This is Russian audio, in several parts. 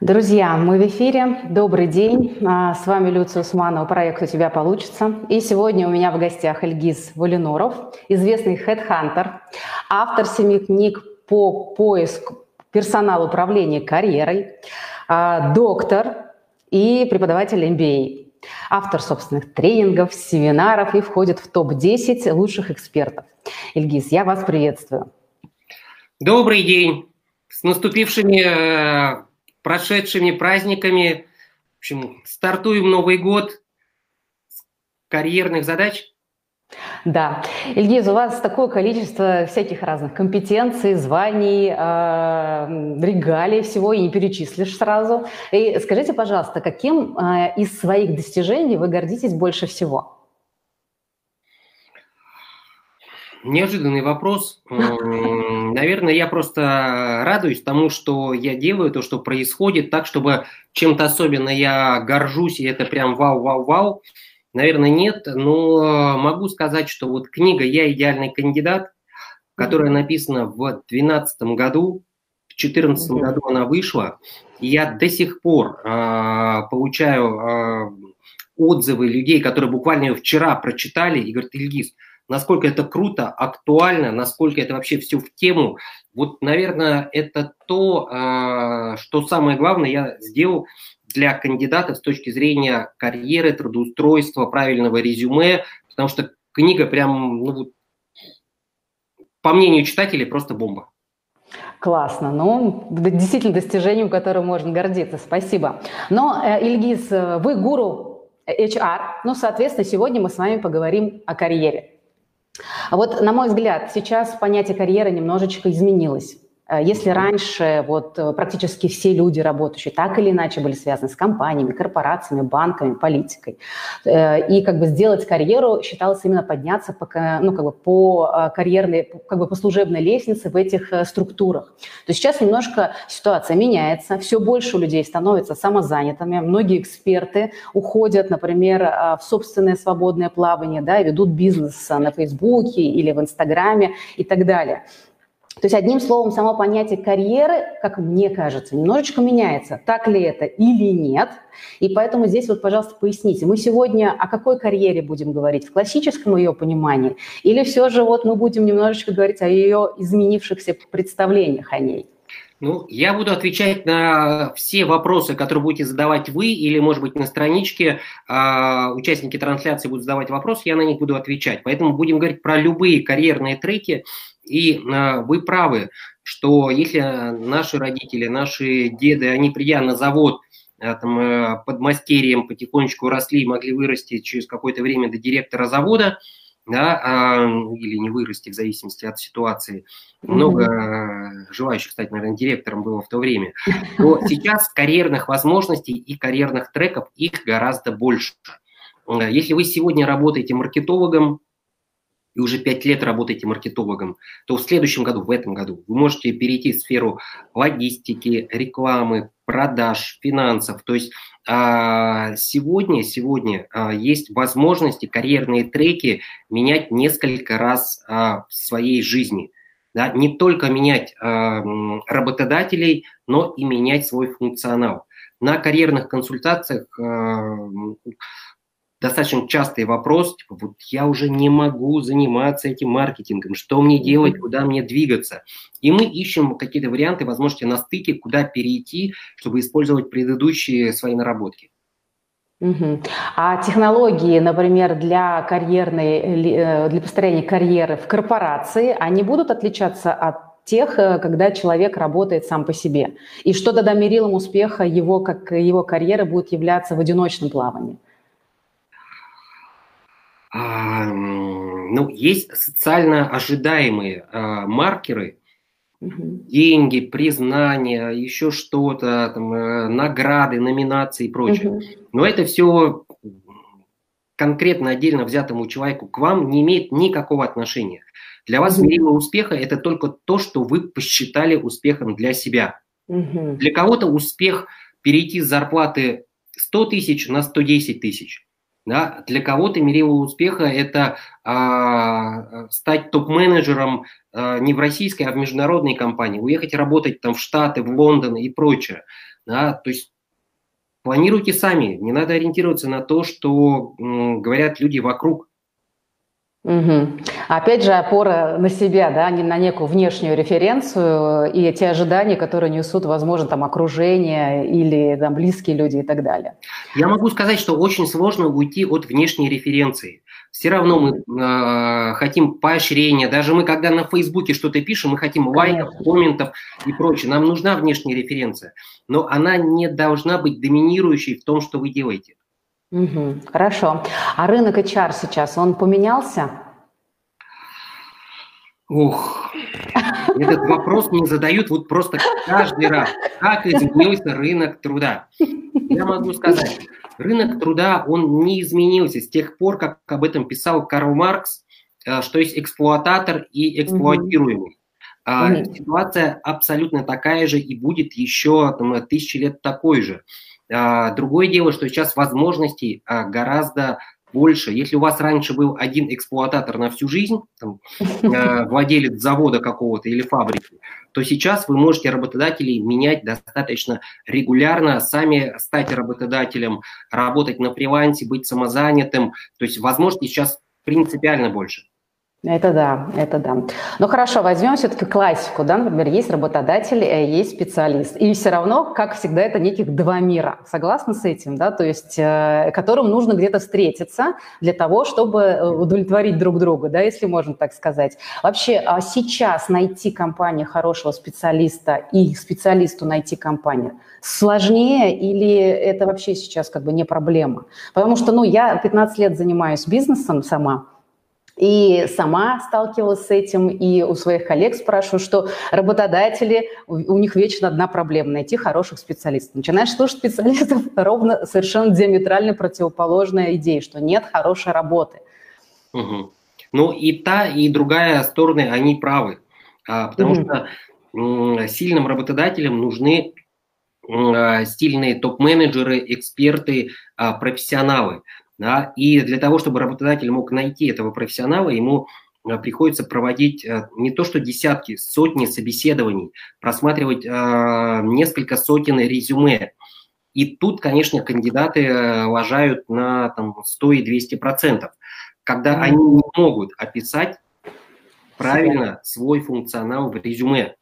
Друзья, мы в эфире. Добрый день. А, с вами Люция Усманова, проект «У тебя получится». И сегодня у меня в гостях Эльгиз Валиноров, известный хедхантер, автор семи книг по поиску персонала управления карьерой, а, доктор и преподаватель MBA, автор собственных тренингов, семинаров и входит в топ-10 лучших экспертов. Эльгиз, я вас приветствую. Добрый день. С наступившими э, прошедшими праздниками. В общем, стартуем Новый год с карьерных задач. Да. Ильгиз, у вас такое количество всяких разных компетенций, званий, э, регалий всего, и не перечислишь сразу. И скажите, пожалуйста, каким э, из своих достижений вы гордитесь больше всего? Неожиданный вопрос. Наверное, я просто радуюсь тому, что я делаю, то, что происходит, так, чтобы чем-то особенно я горжусь, и это прям вау-вау-вау. Наверное, нет, но могу сказать, что вот книга «Я идеальный кандидат», которая написана в 2012 году, в 2014 году она вышла, и я до сих пор э, получаю э, отзывы людей, которые буквально вчера прочитали и говорят, Ильгиз, насколько это круто, актуально, насколько это вообще все в тему. Вот, наверное, это то, а, что самое главное я сделал для кандидатов с точки зрения карьеры, трудоустройства, правильного резюме, потому что книга прям, ну, по мнению читателей, просто бомба. Классно. Ну, действительно достижением, которым можно гордиться. Спасибо. Но, э, Ильгиз, вы гуру HR, ну, соответственно, сегодня мы с вами поговорим о карьере. А вот, на мой взгляд, сейчас понятие карьеры немножечко изменилось. Э, если раньше вот э, практически все люди, работающие, так или иначе были связаны с компаниями, корпорациями, банками, политикой, э, и как бы сделать карьеру считалось именно подняться по, ну, как бы по карьерной, как бы по служебной лестнице в этих структурах. То сейчас немножко ситуация меняется, все больше у людей становятся самозанятыми, многие эксперты уходят, например, в собственное свободное плавание, да, ведут бизнес на Фейсбуке или в Инстаграме и так далее. То есть, одним словом, само понятие карьеры, как мне кажется, немножечко меняется. Так ли это или нет? И поэтому здесь вот, пожалуйста, поясните. Мы сегодня о какой карьере будем говорить? В классическом ее понимании? Или все же вот мы будем немножечко говорить о ее изменившихся представлениях о ней? Ну, я буду отвечать на все вопросы, которые будете задавать вы, или, может быть, на страничке э, участники трансляции будут задавать вопросы, я на них буду отвечать. Поэтому будем говорить про любые карьерные треки, и э, вы правы, что если наши родители, наши деды, они придя на завод, э, там, э, под мастерием потихонечку росли и могли вырасти через какое-то время до директора завода, да, а, или не вырасти в зависимости от ситуации. Много mm-hmm. желающих стать, наверное, директором было в то время. То сейчас карьерных возможностей и карьерных треков их гораздо больше. Если вы сегодня работаете маркетологом, и уже пять лет работаете маркетологом, то в следующем году, в этом году, вы можете перейти в сферу логистики, рекламы, продаж, финансов. То есть а, сегодня, сегодня а, есть возможности карьерные треки менять несколько раз а, в своей жизни. Да? Не только менять работодателей, но и менять свой функционал. На карьерных консультациях достаточно частый вопрос, типа, вот я уже не могу заниматься этим маркетингом, что мне делать, куда мне двигаться. И мы ищем какие-то варианты, возможности на стыке, куда перейти, чтобы использовать предыдущие свои наработки. Угу. А технологии, например, для карьерной, э, для построения карьеры в корпорации, они будут отличаться от тех, э, когда человек работает сам по себе? И что тогда мерилом успеха его, как его карьеры будет являться в одиночном плавании? А, ну, есть социально ожидаемые а, маркеры, угу. деньги, признание, еще что-то, там, э, награды, номинации и прочее. Угу. Но это все конкретно отдельно взятому человеку к вам не имеет никакого отношения. Для вас мерило успеха – это только то, что вы посчитали успехом для себя. Угу. Для кого-то успех – перейти с зарплаты 100 тысяч на 110 тысяч. Да? Для кого-то мерило успеха – это а, стать топ-менеджером а, не в российской, а в международной компании, уехать работать там в Штаты, в Лондон и прочее. Да? То есть планируйте сами, не надо ориентироваться на то, что м, говорят люди вокруг. Угу. Опять же, опора на себя, да, не на некую внешнюю референцию и те ожидания, которые несут, возможно, там окружение или там близкие люди и так далее. Я могу сказать, что очень сложно уйти от внешней референции. Все равно мы э, хотим поощрения. Даже мы, когда на Фейсбуке что-то пишем, мы хотим лайков, комментов и прочее. Нам нужна внешняя референция, но она не должна быть доминирующей в том, что вы делаете. Угу, хорошо. А рынок HR сейчас, он поменялся? Ух, этот вопрос мне задают вот просто каждый раз. Как изменился рынок труда? Я могу сказать, рынок труда, он не изменился с тех пор, как об этом писал Карл Маркс, э, что есть эксплуататор и эксплуатируемый. Угу. Ситуация абсолютно такая же и будет еще там, тысячи лет такой же. А, другое дело, что сейчас возможностей а, гораздо больше. Если у вас раньше был один эксплуататор на всю жизнь, там, э, владелец завода какого-то или фабрики, то сейчас вы можете работодателей менять достаточно регулярно, сами стать работодателем, работать на фрилансе, быть самозанятым. То есть возможностей сейчас принципиально больше. Это да, это да. Ну хорошо, возьмем все-таки классику, да, например, есть работодатель, э, есть специалист, и все равно, как всегда, это неких два мира. Согласны с этим, да, то есть э, которым нужно где-то встретиться для того, чтобы э, удовлетворить друг друга, да, если можно так сказать. Вообще, а сейчас найти компанию хорошего специалиста и специалисту найти компанию сложнее или это вообще сейчас как бы не проблема? Потому что, ну, я 15 лет занимаюсь бизнесом сама, и сама сталкивалась с этим, и у своих коллег спрашиваю, что работодатели, у них вечно одна проблема – найти хороших специалистов. Начинаешь слушать специалистов, ровно совершенно диаметрально противоположная идея, что нет хорошей работы. Угу. Ну и та, и другая стороны, они правы. А, потому угу. что сильным работодателям нужны а, стильные топ-менеджеры, эксперты, а, профессионалы. Да? И для того, чтобы работодатель мог найти этого профессионала, ему э, приходится проводить э, не то что десятки, сотни собеседований, просматривать э, несколько сотен резюме. И тут, конечно, кандидаты лажают на там, 100 и 200 процентов, когда они не могут описать правильно свой функционал в резюме.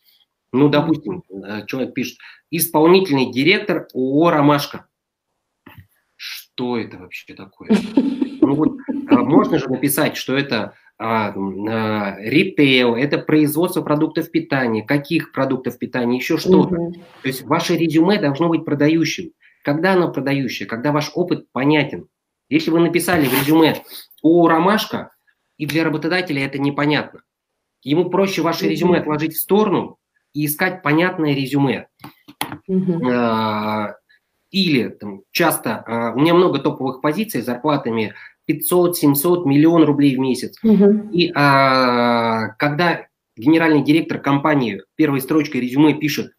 Ну, допустим, человек пишет, исполнительный директор ООО «Ромашка» что это вообще такое? Ну вот, а, можно же написать, что это а, а, ритейл, это производство продуктов питания, каких продуктов питания, еще что-то. Угу. То есть ваше резюме должно быть продающим. Когда оно продающее? Когда ваш опыт понятен. Если вы написали в резюме о ромашка, и для работодателя это непонятно. Ему проще ваше резюме отложить в сторону и искать понятное резюме. Угу. Или там, часто uh, у меня много топовых позиций с зарплатами 500, 700, миллион рублей в месяц. Угу. И uh, когда генеральный директор компании первой строчкой резюме пишет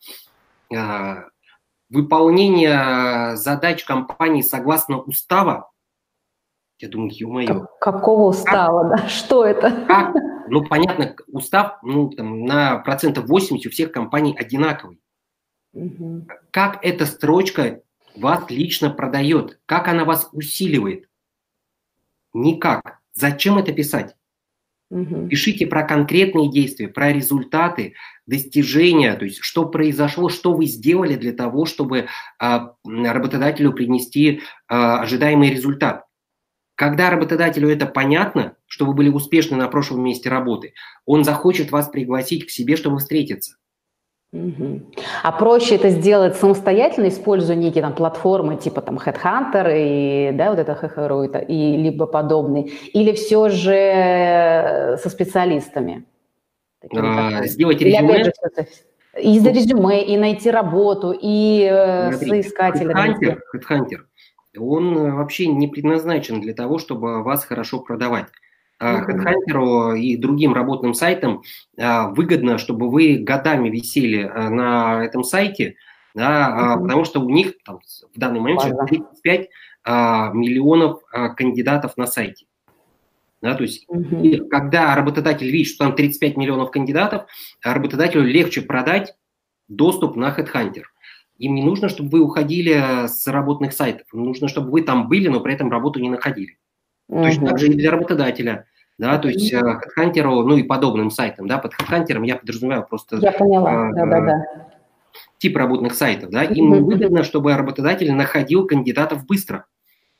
uh, выполнение задач компании согласно устава, я думаю, ё-моё. Какого устава, как, да? Что это? Как? Ну, понятно, устав ну, там, на процентов 80 у всех компаний одинаковый. Угу. Как эта строчка вас лично продает? Как она вас усиливает? Никак. Зачем это писать? Угу. Пишите про конкретные действия, про результаты, достижения, то есть что произошло, что вы сделали для того, чтобы а, работодателю принести а, ожидаемый результат. Когда работодателю это понятно, что вы были успешны на прошлом месте работы, он захочет вас пригласить к себе, чтобы встретиться. Угу. А проще это сделать самостоятельно, используя некие там платформы типа там Headhunter и да, вот это HHRU и либо подобные, или все же э, со специалистами? А, сделать резюме? Же, и за резюме, и найти работу, и э, соискателя. Headhunter, Headhunter, он э, вообще не предназначен для того, чтобы вас хорошо продавать. HeadHunter и другим работным сайтам а, выгодно, чтобы вы годами висели а, на этом сайте, да, mm потому что у них там, в данный момент 35 а, миллионов а, кандидатов на сайте. Да, то есть, угу. когда работодатель видит, что там 35 миллионов кандидатов, работодателю легче продать доступ на HeadHunter. Им не нужно, чтобы вы уходили с работных сайтов. Им нужно, чтобы вы там были, но при этом работу не находили. Угу. Точно так же и для работодателя. Да, то есть HeadHunter, ну и подобным сайтам, да, под HeadHunter я подразумеваю просто... Я поняла, да-да-да. Тип работных сайтов, да, им угу. выгодно, чтобы работодатель находил кандидатов быстро.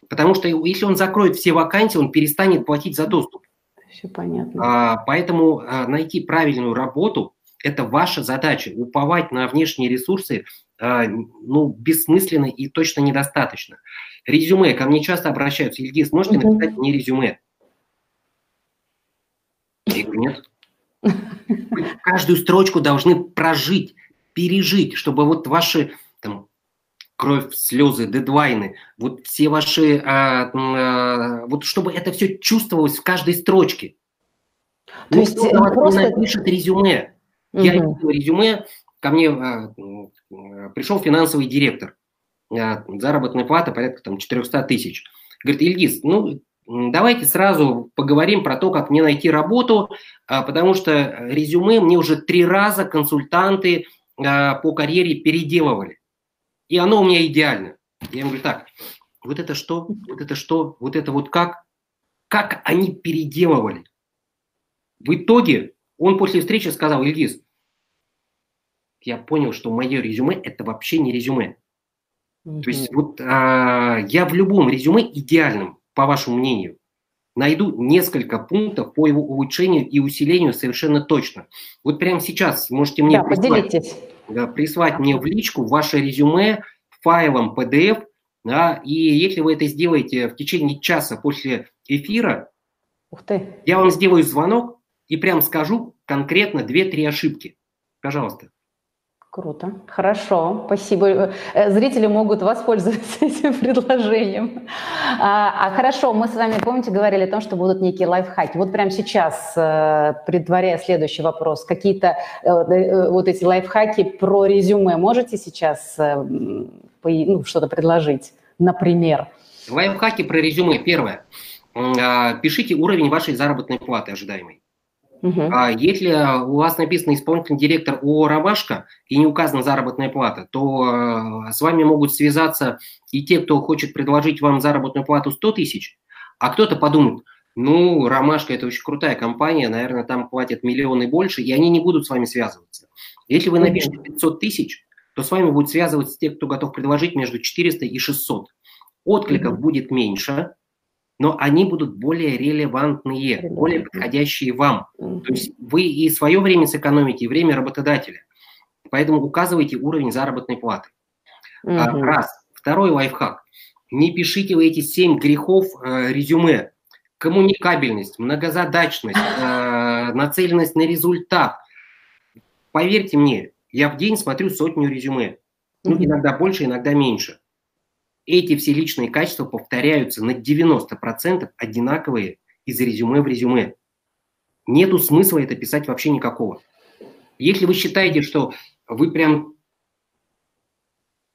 Потому что если он закроет все вакансии, он перестанет платить за доступ. Все понятно. А, поэтому а, найти правильную работу – это ваша задача. Уповать на внешние ресурсы ну, бессмысленно и точно недостаточно. Резюме. Ко мне часто обращаются. Ильгиз, можете угу. написать мне резюме? Я говорю, нет. Вы каждую строчку должны прожить, пережить, чтобы вот ваши там, кровь, слезы, дедлайны, вот все ваши, а, а, вот чтобы это все чувствовалось в каждой строчке. То есть Никто э, просто... напишет резюме. Угу. Я видел резюме, ко мне а, пришел финансовый директор, а, заработная плата порядка там 400 тысяч. Говорит, Ильгиз, ну давайте сразу поговорим про то, как мне найти работу, а, потому что резюме мне уже три раза консультанты по карьере переделывали и оно у меня идеально. Я ему говорю, так, вот это что, вот это что, вот это вот как, как они переделывали. В итоге он после встречи сказал, Ильгиз, я понял, что мое резюме – это вообще не резюме. Mm-hmm. То есть вот а, я в любом резюме идеальном, по вашему мнению, найду несколько пунктов по его улучшению и усилению совершенно точно. Вот прямо сейчас можете мне да, прислать, поделитесь. Да, прислать мне в личку ваше резюме файлом PDF, да, и если вы это сделаете в течение часа после эфира, Ух ты. я вам сделаю звонок и прям скажу конкретно 2-3 ошибки. Пожалуйста. Круто, хорошо, спасибо. Э, зрители могут воспользоваться этим предложением. А, а хорошо, мы с вами, помните, говорили о том, что будут некие лайфхаки. Вот прямо сейчас, э, предваряя следующий вопрос, какие-то э, вот эти лайфхаки про резюме можете сейчас ну, что-то предложить, например? Лайфхаки про резюме. Первое. А, пишите уровень вашей заработной платы ожидаемой. Угу. А если у вас написано исполнительный директор ООО «Ромашка» и не указана заработная плата, то э, с вами могут связаться и те, кто хочет предложить вам заработную плату 100 тысяч, а кто-то подумает, ну, «Ромашка» – это очень крутая компания, наверное, там платят миллионы больше, и они не будут с вами связываться. Если вы напишете 500 тысяч, то с вами будут связываться те, кто готов предложить между 400 и 600. Откликов угу. будет меньше, но они будут более релевантные, более подходящие вам. То есть вы и свое время сэкономите, и время работодателя. Поэтому указывайте уровень заработной платы. mm Раз. Второй лайфхак. Не пишите вы эти семь грехов э, резюме. Коммуникабельность, многозадачность, э, нацеленность на результат. Поверьте мне, я в день смотрю сотню резюме. Ну, иногда больше, иногда меньше эти все личные качества повторяются на 90% одинаковые из резюме в резюме. Нету смысла это писать вообще никакого. Если вы считаете, что вы прям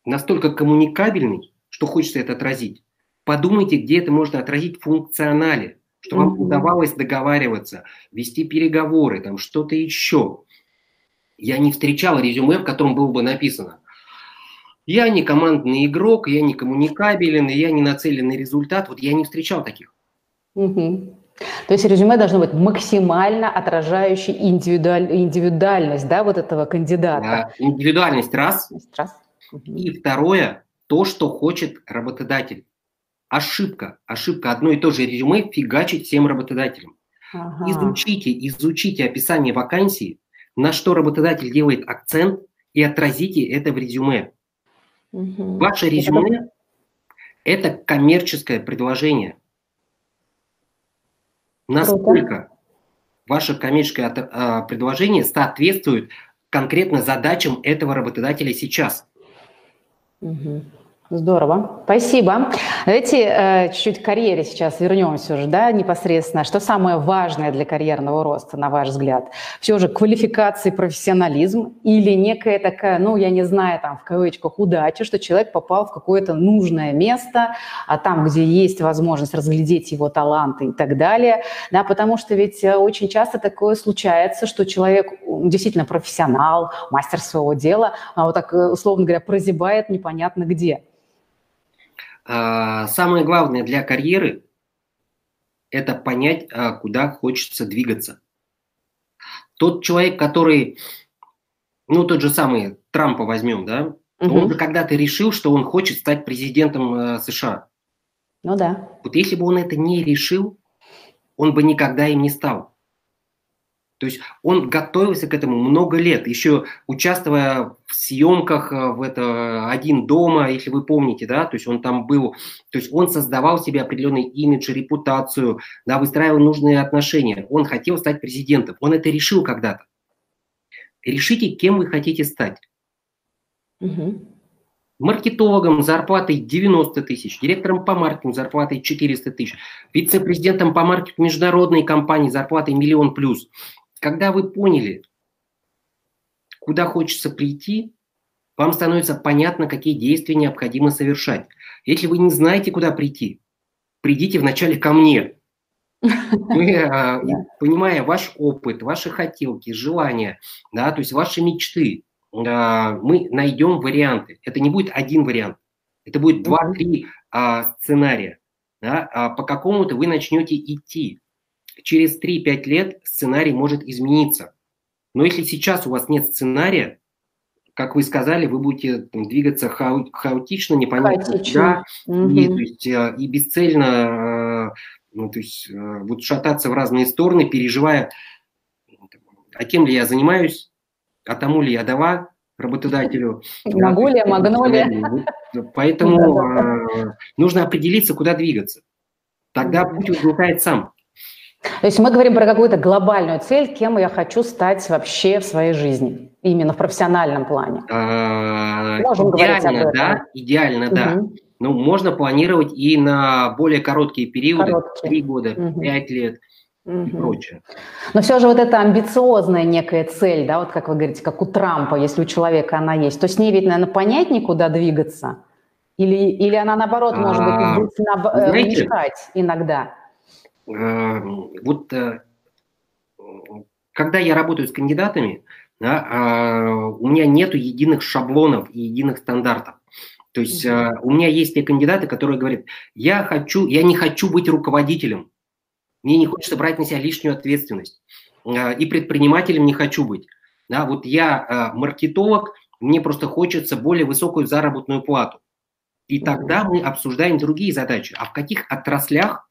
настолько коммуникабельный, что хочется это отразить, подумайте, где это можно отразить в функционале, что вам удавалось договариваться, вести переговоры, там что-то еще. Я не встречал резюме, в котором было бы написано я не командный игрок, я не коммуникабелен, я не нацелен на результат. Вот я не встречал таких. Угу. То есть резюме должно быть максимально отражающей индивидуаль... индивидуальность да, вот этого кандидата. Да, индивидуальность раз. раз. И второе, то, что хочет работодатель. Ошибка. Ошибка. Одно и то же резюме фигачить всем работодателям. Ага. Изучите, изучите описание вакансии, на что работодатель делает акцент, и отразите это в резюме. Угу. Ваше резюме – это коммерческое предложение. Насколько ваше коммерческое а, предложение соответствует конкретно задачам этого работодателя сейчас. Угу. Здорово, спасибо. Давайте э, чуть-чуть к карьере сейчас вернемся уже, да, непосредственно. Что самое важное для карьерного роста, на ваш взгляд? Все же квалификация, профессионализм или некая такая, ну, я не знаю, там, в кавычках, удача, что человек попал в какое-то нужное место, а там, где есть возможность разглядеть его таланты и так далее, да, потому что ведь э, очень часто такое случается, что человек действительно профессионал, мастер своего дела, а вот так, э, условно говоря, прозябает непонятно где. А, самое главное для карьеры – это понять, а, куда хочется двигаться. Тот человек, который, ну, тот же самый Трампа возьмем, да, угу. он же когда-то решил, что он хочет стать президентом а, США. Ну да. Вот если бы он это не решил, он бы никогда им не стал. То есть он готовился к этому много лет, еще участвуя в съемках э, в это «Один дома», если вы помните, да, то есть он там был, то есть он создавал себе определенный имидж, репутацию, да, выстраивал нужные отношения. Он хотел стать президентом, он это решил когда-то. Решите, кем вы хотите стать. Угу. Маркетологом зарплатой 90 тысяч, директором по маркетингу зарплатой 400 тысяч, вице-президентом по маркетингу международной компании зарплатой миллион плюс – когда вы поняли, куда хочется прийти, вам становится понятно, какие действия необходимо совершать. Если вы не знаете, куда прийти, придите вначале ко мне. Мы, а, понимая ваш опыт, ваши хотелки, желания, да, то есть ваши мечты, а, мы найдем варианты. Это не будет один вариант, это будет два-три а, сценария. Да, по какому-то вы начнете идти через 3-5 лет сценарий может измениться. Но если сейчас у вас нет сценария, как вы сказали, вы будете там, двигаться хау хаотично, непонятно куда, угу. и, то есть, э, и бесцельно, э, ну, то есть, э, вот шататься в разные стороны, переживая, а кем ли я занимаюсь, а тому ли я дала работодателю. Магулия, магнолия. Поэтому нужно определиться, куда двигаться. Тогда путь возникает сам. То есть мы говорим про какую-то глобальную цель, кем я хочу стать вообще в своей жизни, именно в профессиональном плане. А, Можем идеально, да, идеально, да. Ну, можно планировать и на более короткие периоды, три года, пять лет угу. и прочее. Но все же вот эта амбициозная некая цель, да, вот как вы говорите, как у Трампа, если у человека она есть, то с ней ведь, наверное, понятнее, куда двигаться? Или, или она, наоборот, может быть, а, будет знаете, мешать иногда? Э, вот э, когда я работаю с кандидатами, да, а, у меня нет единых шаблонов и единых стандартов. То есть mm-hmm. у меня есть те кандидаты, которые говорят, я хочу, я не хочу быть руководителем, мне не хочется брать на себя лишнюю ответственность, и предпринимателем не хочу быть. Да, вот я маркетолог, мне просто хочется более высокую заработную плату. И тогда мы обсуждаем другие задачи. А в каких отраслях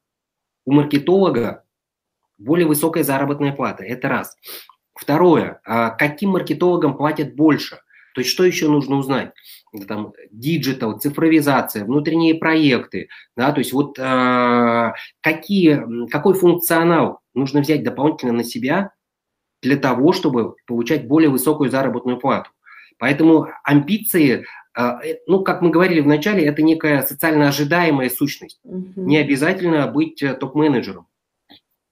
у маркетолога более высокая заработная плата. Это раз. Второе. А каким маркетологам платят больше? То есть что еще нужно узнать? Там digital, цифровизация, внутренние проекты, да, то есть вот э, какие, какой функционал нужно взять дополнительно на себя для того, чтобы получать более высокую заработную плату. Поэтому амбиции а, ну, как мы говорили в начале, это некая социально ожидаемая сущность. Угу. Не обязательно быть э, топ-менеджером.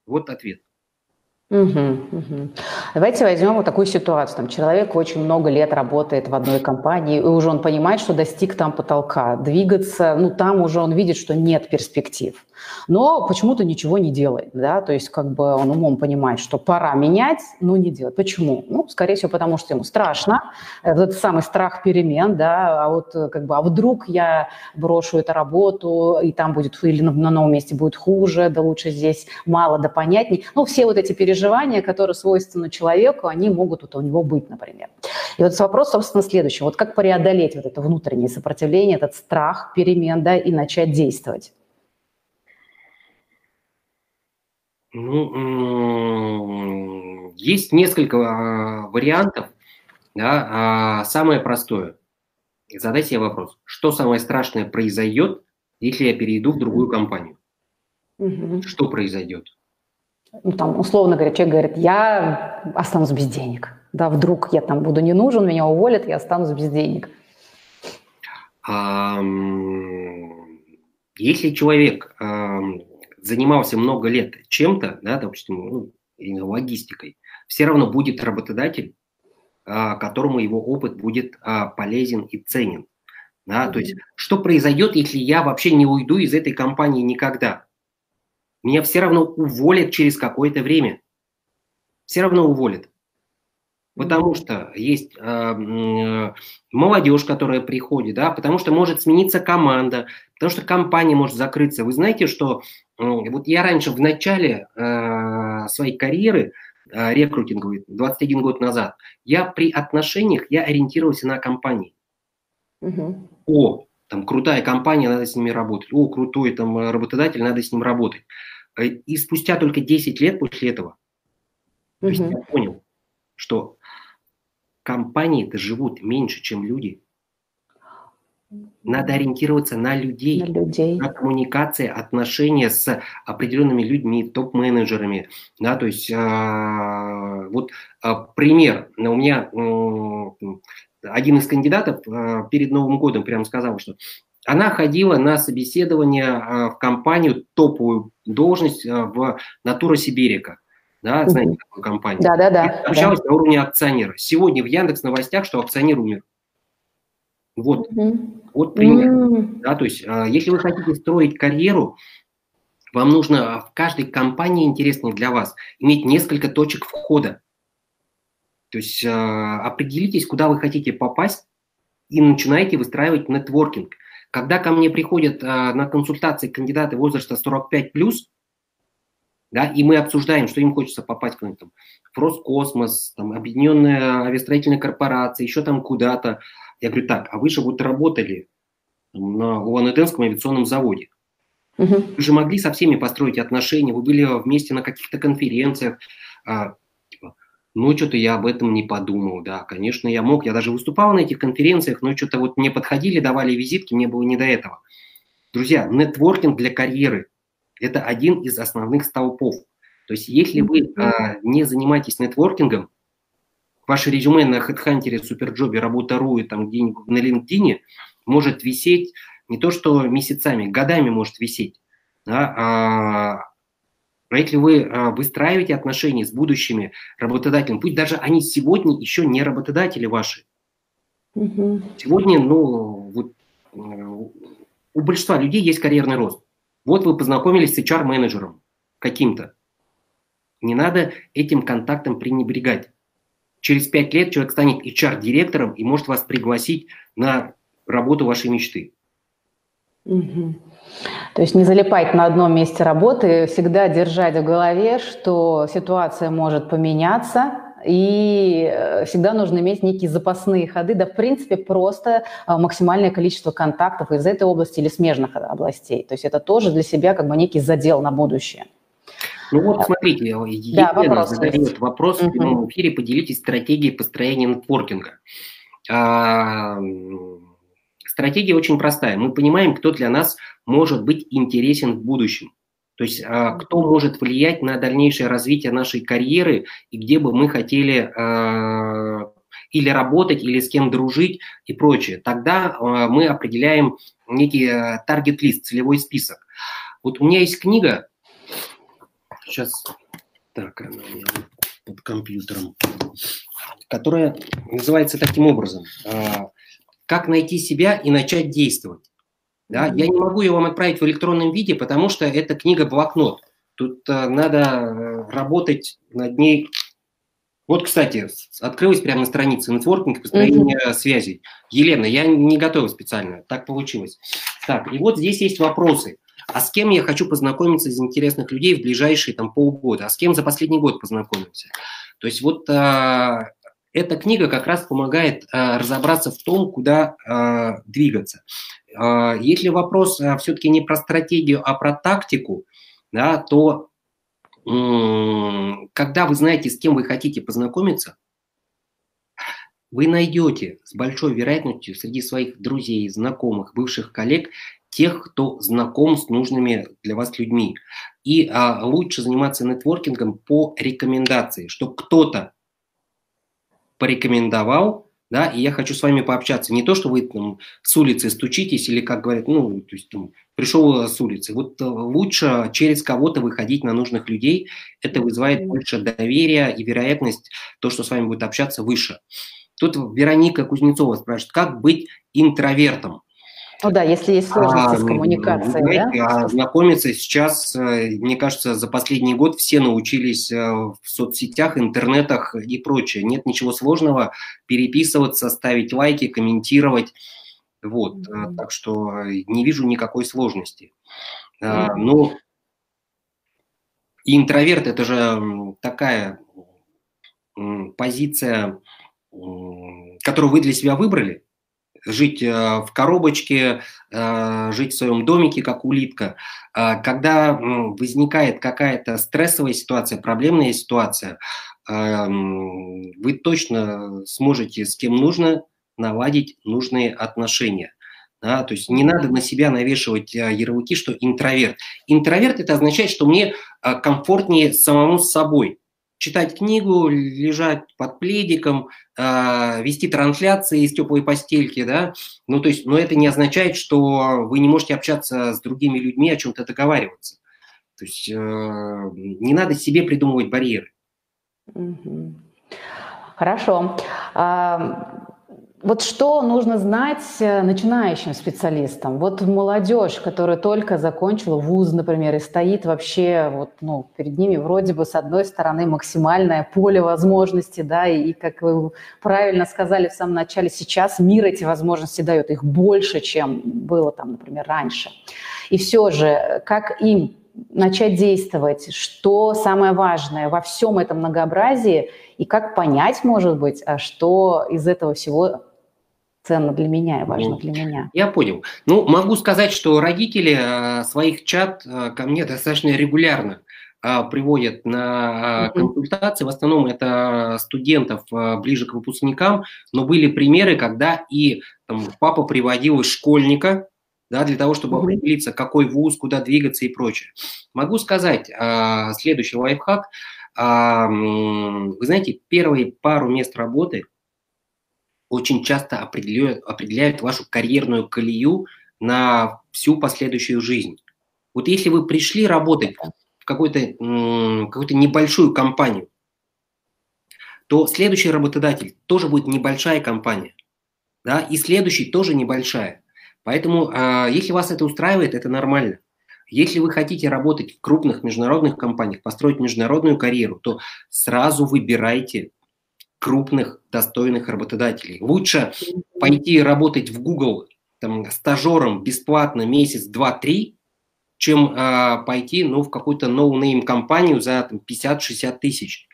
Вот ответ. Угу, угу. Давайте возьмем вот такую ситуацию. Там человек очень много лет работает в одной компании, и уже он понимает, что достиг там потолка. Двигаться, ну там уже он видит, что нет перспектив. Но почему-то ничего не делает, да, то есть как бы он умом понимает, что пора менять, но не делать. Почему? Ну, скорее всего, потому что ему страшно, этот самый страх перемен, да, а вот как бы, а вдруг я брошу эту работу, и там будет, или на, новом месте будет хуже, да лучше здесь мало, да понятней. Ну, все вот эти переживания, которые свойственны человеку, они могут вот у него быть, например. И вот вопрос, собственно, следующий. Вот как преодолеть вот это внутреннее сопротивление, этот страх перемен, да, и начать действовать? Ну, есть несколько а, вариантов. Да, а, самое простое. Задайте себе вопрос, что самое страшное произойдет, если я перейду в другую компанию? Угу. Что произойдет? ну, там, условно говоря, человек говорит, я останусь без денег. Да, вдруг я там буду не нужен, меня уволят, я останусь без денег. Если человек занимался много лет чем-то, да, допустим, ну, логистикой, все равно будет работодатель, а, которому его опыт будет а, полезен и ценен. Да, mm-hmm. То есть, что произойдет, если я вообще не уйду из этой компании никогда? Меня все равно уволят через какое-то время. Все равно уволят. Потому что есть э, молодежь, которая приходит, да, потому что может смениться команда, потому что компания может закрыться. Вы знаете, что э, вот я раньше в начале э, своей карьеры э, рекрутинговой, 21 год назад, я при отношениях, я ориентировался на компании. Угу. О, там крутая компания, надо с ними работать. О, крутой там работодатель, надо с ним работать. Э, и спустя только 10 лет после этого, угу. то есть я понял, что компании-то живут меньше, чем люди. Надо ориентироваться на людей, на, людей. на коммуникации, отношения с определенными людьми, топ-менеджерами. Да, то есть э, вот э, пример. У меня э, один из кандидатов э, перед Новым годом прямо сказал, что она ходила на собеседование э, в компанию, топовую должность э, в Натура Сибирика да, знаете такую компанию? Да, да, да. Общалась да. на уровне акционера. Сегодня в Яндекс новостях, что акционер умер. Вот, угу. вот пример. Угу. Да, то есть, а, если вы хотите строить карьеру, вам нужно в каждой компании, интересной для вас, иметь несколько точек входа. То есть а, определитесь, куда вы хотите попасть, и начинаете выстраивать нетворкинг. Когда ко мне приходят а, на консультации кандидаты возраста 45+, да, и мы обсуждаем, что им хочется попасть куда-нибудь там, в Роскосмос, там, Объединенная авиастроительная корпорация, еще там куда-то. Я говорю, так, а вы же вот работали на Улан-Удэнском авиационном заводе. Угу. Вы же могли со всеми построить отношения, вы были вместе на каких-то конференциях. А, типа, ну, что-то я об этом не подумал, да, конечно, я мог, я даже выступал на этих конференциях, но что-то вот мне подходили, давали визитки, мне было не до этого. Друзья, нетворкинг для карьеры – это один из основных столпов. То есть если вы а, не занимаетесь нетворкингом, ваше резюме на HeadHunter, Суперджобе, Работа.ру и там где-нибудь на LinkedIn может висеть не то что месяцами, годами может висеть. Да, а, но если вы а, выстраиваете отношения с будущими работодателями, пусть даже они сегодня еще не работодатели ваши. Угу. Сегодня, ну, вот, э, у большинства людей есть карьерный рост. Вот вы познакомились с HR-менеджером каким-то. Не надо этим контактом пренебрегать. Через пять лет человек станет HR-директором и может вас пригласить на работу вашей мечты. Угу. То есть не залипать на одном месте работы, всегда держать в голове, что ситуация может поменяться, и э, всегда нужно иметь некие запасные ходы, да, в принципе, просто а, максимальное количество контактов из этой области или смежных областей. То есть это тоже для себя как бы некий задел на будущее. Ну вот, смотрите, Елена да, вопрос задает есть. вопрос в прямом эфире, поделитесь стратегией построения нетворкинга. А, стратегия очень простая. Мы понимаем, кто для нас может быть интересен в будущем. То есть а, кто может влиять на дальнейшее развитие нашей карьеры и где бы мы хотели а, или работать, или с кем дружить и прочее. Тогда а, мы определяем некий таргет-лист, целевой список. Вот у меня есть книга, сейчас, так, она у меня под компьютером, которая называется таким образом «Как найти себя и начать действовать». Да? Я не могу ее вам отправить в электронном виде, потому что это книга-блокнот. Тут э, надо э, работать над ней. Вот, кстати, открылась прямо на странице нетворкинг построение mm-hmm. связей. Елена, я не готова специально, так получилось. Так, и вот здесь есть вопросы. А с кем я хочу познакомиться из интересных людей в ближайшие там полгода? А с кем за последний год познакомился? То есть вот э, эта книга как раз помогает э, разобраться в том, куда э, двигаться. Э, если вопрос э, все-таки не про стратегию, а про тактику, да, то когда вы знаете, с кем вы хотите познакомиться, вы найдете с большой вероятностью среди своих друзей, знакомых, бывших коллег тех, кто знаком с нужными для вас людьми. И а, лучше заниматься нетворкингом по рекомендации, что кто-то порекомендовал да, и я хочу с вами пообщаться. Не то, что вы там с улицы стучитесь или, как говорят, ну, то есть там, пришел с улицы. Вот э, лучше через кого-то выходить на нужных людей. Это вызывает больше доверия и вероятность то, что с вами будет общаться, выше. Тут Вероника Кузнецова спрашивает, как быть интровертом? Ну да, если есть сложности а, с коммуникацией. Знаете, да? А знакомиться сейчас, э, мне кажется, за последний год все научились э, в соцсетях, интернетах и прочее. Нет ничего сложного переписываться, ставить лайки, комментировать. Вот, mm-hmm. так что не вижу никакой сложности. Mm-hmm. Ну, интроверт это же такая позиция, которую вы для себя выбрали жить э, в коробочке, э, жить в своем домике, как улитка. А когда возникает какая-то стрессовая ситуация, проблемная ситуация, вы точно сможете с кем нужно наладить нужные отношения. Да, то есть не надо на себя навешивать э, ярлыки, что интроверт. Интроверт это означает, что мне комфортнее самому с собой читать книгу, лежать под пледиком, э, вести трансляции из теплой постельки, да, ну, то есть, но это не означает, что вы не можете общаться с другими людьми, о чем-то договариваться. То есть э, не надо себе придумывать барьеры. Хорошо. Вот что нужно знать э, начинающим специалистам? Вот молодежь, которая только закончила вуз, например, и стоит вообще, вот, ну, перед ними вроде бы с одной стороны максимальное поле возможностей, да, и, как вы правильно сказали в самом начале, сейчас мир эти возможности дает, их больше, чем было там, например, раньше. И все же, как им начать действовать, что самое важное во всем этом многообразии, и как понять, может быть, а что из этого всего ценно для меня и важно для меня. Я понял. Ну, могу сказать, что родители э, своих чат э, ко мне достаточно регулярно э, приводят на консультации. В основном это студентов ближе к выпускникам, но были примеры, когда и там, папа приводил школьника, да, для того, чтобы определиться, какой вуз, куда двигаться и прочее. Могу сказать следующий лайфхак. Вы знаете, первые пару мест работы – очень часто определяют, определяют вашу карьерную колею на всю последующую жизнь. Вот если вы пришли работать в какую-то какую небольшую компанию, то следующий работодатель тоже будет небольшая компания, да, и следующий тоже небольшая. Поэтому, э, если вас это устраивает, это нормально. Если вы хотите работать в крупных международных компаниях, построить международную карьеру, то сразу выбирайте крупных, достойных работодателей. Лучше пойти работать в Google там, стажером бесплатно месяц, два, три, чем э, пойти ну, в какую-то no-name компанию за 50-60 тысяч.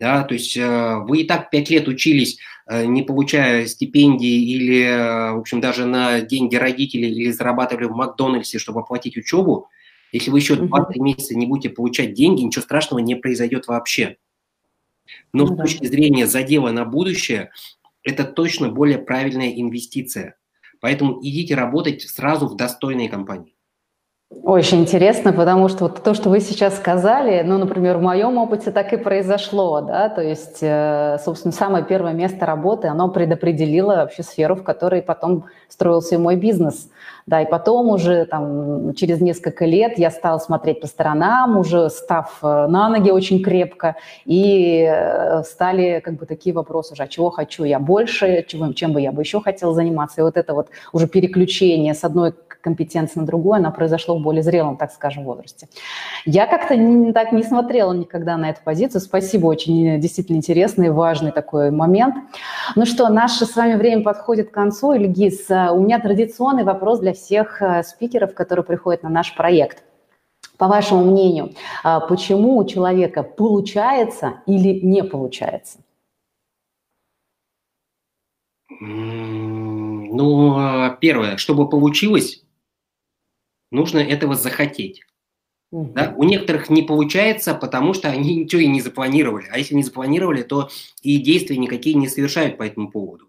Да, то есть э, вы и так пять лет учились, э, не получая стипендии или, э, в общем, даже на деньги родителей или зарабатывали в Макдональдсе, чтобы оплатить учебу. Если вы еще 2-3 месяца не будете получать деньги, ничего страшного не произойдет вообще. Но ну, с точки зрения задела на будущее, это точно более правильная инвестиция. Поэтому идите работать сразу в достойной компании. Очень интересно, потому что вот то, что вы сейчас сказали, ну, например, в моем опыте так и произошло, да, то есть, э, собственно, самое первое место работы, оно предопределило вообще сферу, в которой потом строился и мой бизнес – да, и потом уже там через несколько лет я стала смотреть по сторонам, уже став э, на ноги очень крепко, и э, стали как бы такие вопросы уже, а чего хочу я больше, чем, чем бы я бы еще хотела заниматься. И вот это вот уже переключение с одной компетенции на другую, оно произошло в более зрелом, так скажем, возрасте. Я как-то не, так не смотрела никогда на эту позицию. Спасибо, очень действительно интересный, важный такой момент. Ну что, наше с вами время подходит к концу. Ильгиз, э, у меня традиционный вопрос для всех э, спикеров, которые приходят на наш проект. По вашему мнению, почему у человека получается или не получается? Ну, а, первое, чтобы получилось, нужно этого захотеть. Угу. Да? У некоторых не получается, потому что они ничего и не запланировали. А если не запланировали, то и действия никакие не совершают по этому поводу.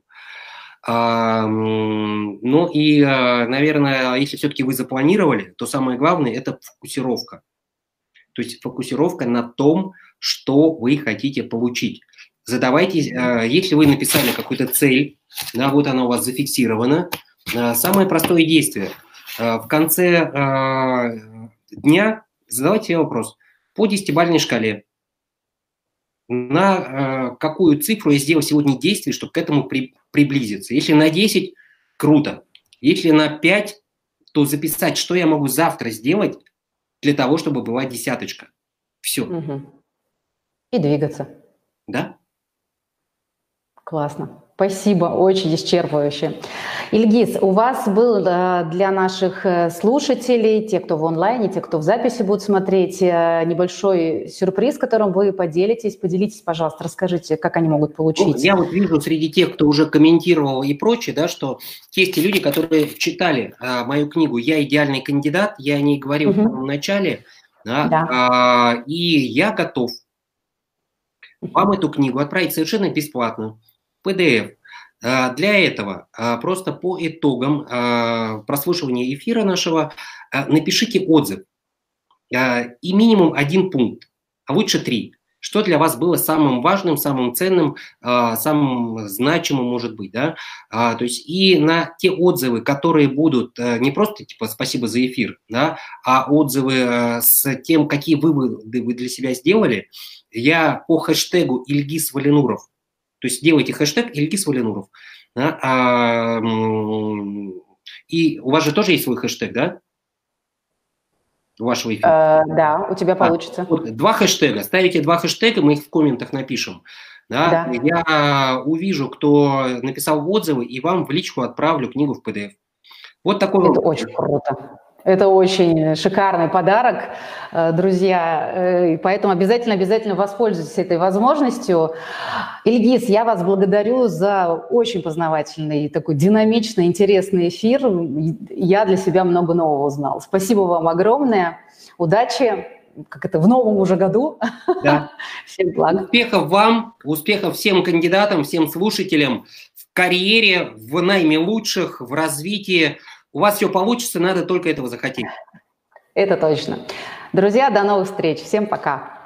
Ну и, а, наверное, если все-таки вы запланировали, то самое главное – это фокусировка. То есть фокусировка на том, что вы хотите получить. задавайте, если вы написали какую-то цель, да, вот она у вас зафиксирована, самое простое действие. В конце дня задавайте себе вопрос по десятибалльной шкале. На какую цифру я сделал сегодня действие, чтобы к этому при, приблизиться. Если на 10, круто. Если на 5, то записать, что я могу завтра сделать для того, чтобы была десяточка. Все. Угу. И двигаться. Да. Классно. Спасибо, очень исчерпывающе. Ильгиз, у вас был э, для наших э, слушателей, те, кто в онлайне, те, кто в записи будут смотреть, э, небольшой сюрприз, которым вы поделитесь. Поделитесь, пожалуйста, расскажите, как они могут получить. Ну, я вот вижу среди тех, кто уже комментировал и прочее, да, что есть те люди, которые читали а, мою книгу «Я идеальный кандидат», я о ней говорил угу. в самом начале, да, да. А, и я готов вам эту книгу отправить совершенно бесплатно. PDF. А, для этого а, просто по итогам а, прослушивания эфира нашего напишите отзыв. И минимум один пункт, а лучше три. Что для вас было самым важным, самым ценным, самым значимым, может быть, да? То есть и на те отзывы, которые будут не просто типа «спасибо за эфир», да, а отзывы с тем, какие выводы вы для себя сделали, я по хэштегу Ильгиз Валинуров то есть делайте хэштег Ильгиз Валинуров. Да, а, и у вас же тоже есть свой хэштег, да? У вашего эфира. Э, да, у тебя а, получится. А, вот, два хэштега. Ставите два хэштега, мы их в комментах напишем. Да? да. Я увижу, кто написал отзывы, и вам в личку отправлю книгу в PDF. Вот такой Это очень круто. Это очень шикарный подарок, э, друзья, э, и поэтому обязательно-обязательно воспользуйтесь этой возможностью. Ильгиз, я вас благодарю за очень познавательный, такой динамичный, интересный эфир. Я для себя много нового узнал. Спасибо вам огромное. Удачи, как это, в новом уже году. Да. Всем благ. Успехов вам, успехов всем кандидатам, всем слушателям в карьере, в найме лучших, в развитии у вас все получится, надо только этого захотеть. Это точно. Друзья, до новых встреч. Всем пока.